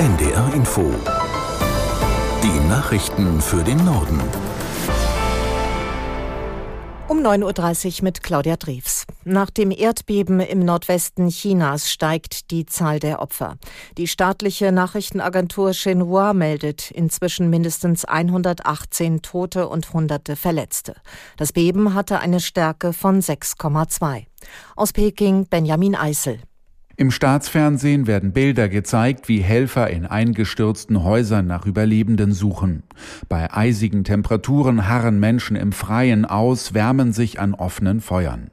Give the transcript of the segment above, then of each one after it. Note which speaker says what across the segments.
Speaker 1: NDR Info. Die Nachrichten für den Norden.
Speaker 2: Um 9.30 Uhr mit Claudia Drews. Nach dem Erdbeben im Nordwesten Chinas steigt die Zahl der Opfer. Die staatliche Nachrichtenagentur Xinhua meldet inzwischen mindestens 118 Tote und Hunderte Verletzte. Das Beben hatte eine Stärke von 6,2. Aus Peking Benjamin Eisel.
Speaker 3: Im Staatsfernsehen werden Bilder gezeigt, wie Helfer in eingestürzten Häusern nach Überlebenden suchen. Bei eisigen Temperaturen harren Menschen im Freien aus, wärmen sich an offenen Feuern.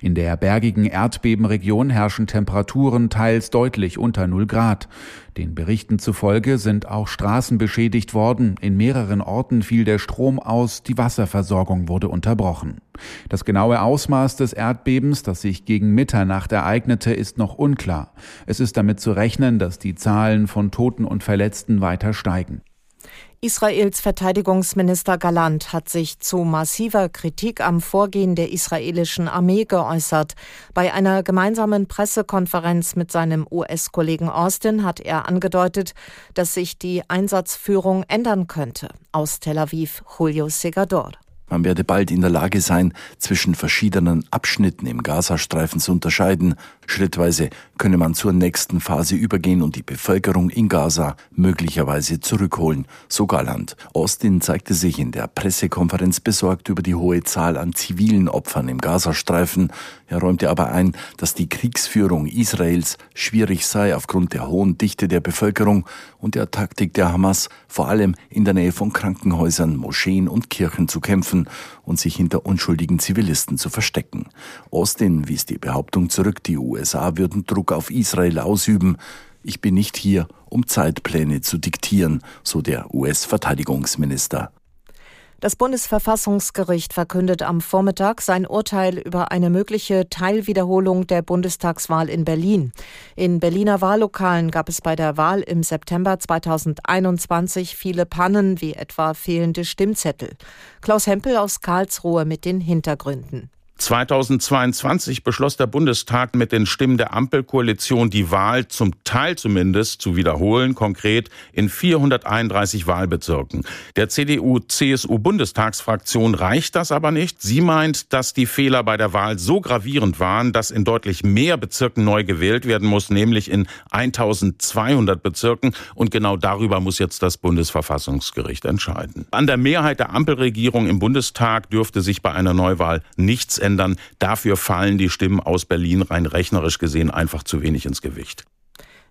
Speaker 3: In der bergigen Erdbebenregion herrschen Temperaturen teils deutlich unter 0 Grad. Den Berichten zufolge sind auch Straßen beschädigt worden. In mehreren Orten fiel der Strom aus, die Wasserversorgung wurde unterbrochen. Das genaue Ausmaß des Erdbebens, das sich gegen Mitternacht ereignete, ist noch unklar. Es ist damit zu rechnen, dass die Zahlen von Toten und Verletzten weiter steigen.
Speaker 2: Israels Verteidigungsminister Galant hat sich zu massiver Kritik am Vorgehen der israelischen Armee geäußert. Bei einer gemeinsamen Pressekonferenz mit seinem US-Kollegen Austin hat er angedeutet, dass sich die Einsatzführung ändern könnte. Aus Tel Aviv Julio Segador.
Speaker 4: Man werde bald in der Lage sein, zwischen verschiedenen Abschnitten im Gazastreifen zu unterscheiden. Schrittweise könne man zur nächsten Phase übergehen und die Bevölkerung in Gaza möglicherweise zurückholen, so Galland. Austin zeigte sich in der Pressekonferenz besorgt über die hohe Zahl an zivilen Opfern im Gazastreifen. Er räumte aber ein, dass die Kriegsführung Israels schwierig sei aufgrund der hohen Dichte der Bevölkerung und der Taktik der Hamas, vor allem in der Nähe von Krankenhäusern, Moscheen und Kirchen zu kämpfen und sich hinter unschuldigen Zivilisten zu verstecken. Austin wies die Behauptung zurück, die USA würden Druck auf Israel ausüben. Ich bin nicht hier, um Zeitpläne zu diktieren, so der US-Verteidigungsminister.
Speaker 2: Das Bundesverfassungsgericht verkündet am Vormittag sein Urteil über eine mögliche Teilwiederholung der Bundestagswahl in Berlin. In Berliner Wahllokalen gab es bei der Wahl im September 2021 viele Pannen, wie etwa fehlende Stimmzettel. Klaus Hempel aus Karlsruhe mit den Hintergründen.
Speaker 5: 2022 beschloss der Bundestag mit den Stimmen der Ampelkoalition die Wahl zum Teil zumindest zu wiederholen, konkret in 431 Wahlbezirken. Der CDU-CSU-Bundestagsfraktion reicht das aber nicht. Sie meint, dass die Fehler bei der Wahl so gravierend waren, dass in deutlich mehr Bezirken neu gewählt werden muss, nämlich in 1200 Bezirken. Und genau darüber muss jetzt das Bundesverfassungsgericht entscheiden. An der Mehrheit der Ampelregierung im Bundestag dürfte sich bei einer Neuwahl nichts ändern. Dafür fallen die Stimmen aus Berlin rein rechnerisch gesehen einfach zu wenig ins Gewicht.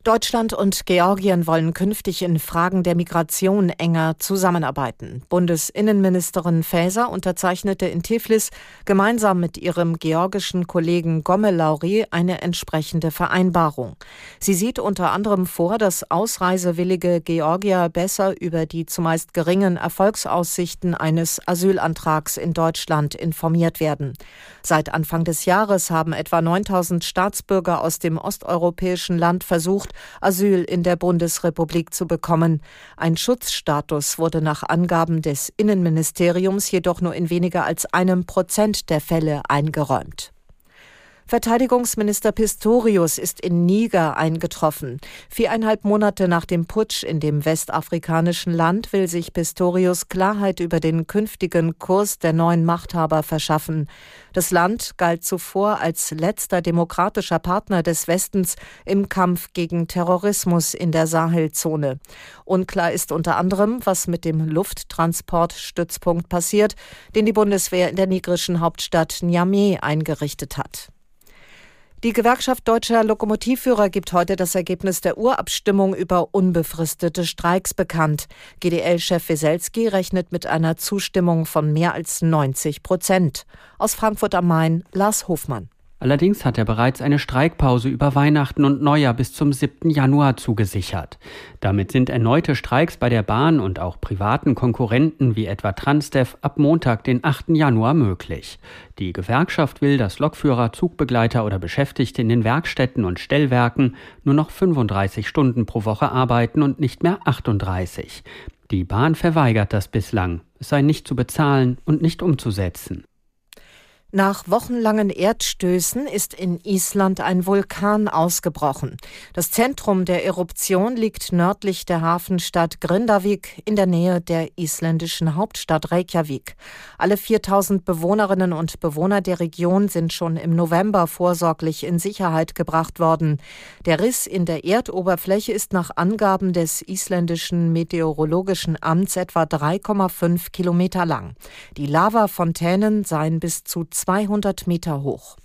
Speaker 2: Deutschland und Georgien wollen künftig in Fragen der Migration enger zusammenarbeiten. Bundesinnenministerin Faeser unterzeichnete in Tiflis gemeinsam mit ihrem georgischen Kollegen Gomme-Lauri eine entsprechende Vereinbarung. Sie sieht unter anderem vor, dass ausreisewillige Georgier besser über die zumeist geringen Erfolgsaussichten eines Asylantrags in Deutschland informiert werden. Seit Anfang des Jahres haben etwa 9000 Staatsbürger aus dem osteuropäischen Land versucht, Asyl in der Bundesrepublik zu bekommen. Ein Schutzstatus wurde nach Angaben des Innenministeriums jedoch nur in weniger als einem Prozent der Fälle eingeräumt. Verteidigungsminister Pistorius ist in Niger eingetroffen. Viereinhalb Monate nach dem Putsch in dem westafrikanischen Land will sich Pistorius Klarheit über den künftigen Kurs der neuen Machthaber verschaffen. Das Land galt zuvor als letzter demokratischer Partner des Westens im Kampf gegen Terrorismus in der Sahelzone. Unklar ist unter anderem, was mit dem Lufttransportstützpunkt passiert, den die Bundeswehr in der nigerischen Hauptstadt Niamey eingerichtet hat. Die Gewerkschaft deutscher Lokomotivführer gibt heute das Ergebnis der Urabstimmung über unbefristete Streiks bekannt. GDL-Chef Weselski rechnet mit einer Zustimmung von mehr als 90 Prozent. Aus Frankfurt am Main, Lars Hofmann.
Speaker 6: Allerdings hat er bereits eine Streikpause über Weihnachten und Neujahr bis zum 7. Januar zugesichert. Damit sind erneute Streiks bei der Bahn und auch privaten Konkurrenten wie etwa Transdev ab Montag, den 8. Januar möglich. Die Gewerkschaft will, dass Lokführer, Zugbegleiter oder Beschäftigte in den Werkstätten und Stellwerken nur noch 35 Stunden pro Woche arbeiten und nicht mehr 38. Die Bahn verweigert das bislang. Es sei nicht zu bezahlen und nicht umzusetzen.
Speaker 2: Nach wochenlangen Erdstößen ist in Island ein Vulkan ausgebrochen. Das Zentrum der Eruption liegt nördlich der Hafenstadt Grindavik in der Nähe der isländischen Hauptstadt Reykjavik. Alle 4000 Bewohnerinnen und Bewohner der Region sind schon im November vorsorglich in Sicherheit gebracht worden. Der Riss in der Erdoberfläche ist nach Angaben des isländischen Meteorologischen Amts etwa 3,5 Kilometer lang. Die Lavafontänen seien bis zu 200 Meter hoch.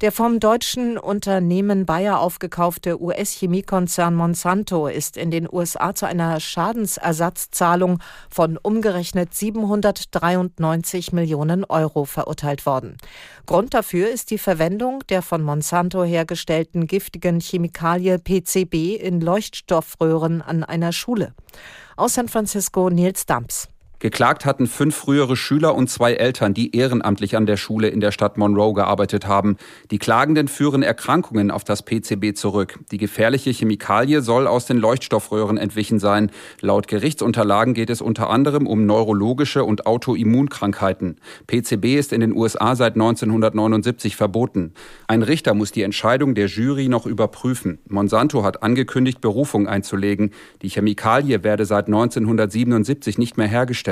Speaker 2: Der vom deutschen Unternehmen Bayer aufgekaufte US-Chemiekonzern Monsanto ist in den USA zu einer Schadensersatzzahlung von umgerechnet 793 Millionen Euro verurteilt worden. Grund dafür ist die Verwendung der von Monsanto hergestellten giftigen Chemikalie PCB in Leuchtstoffröhren an einer Schule. Aus San Francisco Nils Dumps.
Speaker 7: Geklagt hatten fünf frühere Schüler und zwei Eltern, die ehrenamtlich an der Schule in der Stadt Monroe gearbeitet haben. Die Klagenden führen Erkrankungen auf das PCB zurück. Die gefährliche Chemikalie soll aus den Leuchtstoffröhren entwichen sein. Laut Gerichtsunterlagen geht es unter anderem um neurologische und Autoimmunkrankheiten. PCB ist in den USA seit 1979 verboten. Ein Richter muss die Entscheidung der Jury noch überprüfen. Monsanto hat angekündigt, Berufung einzulegen. Die Chemikalie werde seit 1977 nicht mehr hergestellt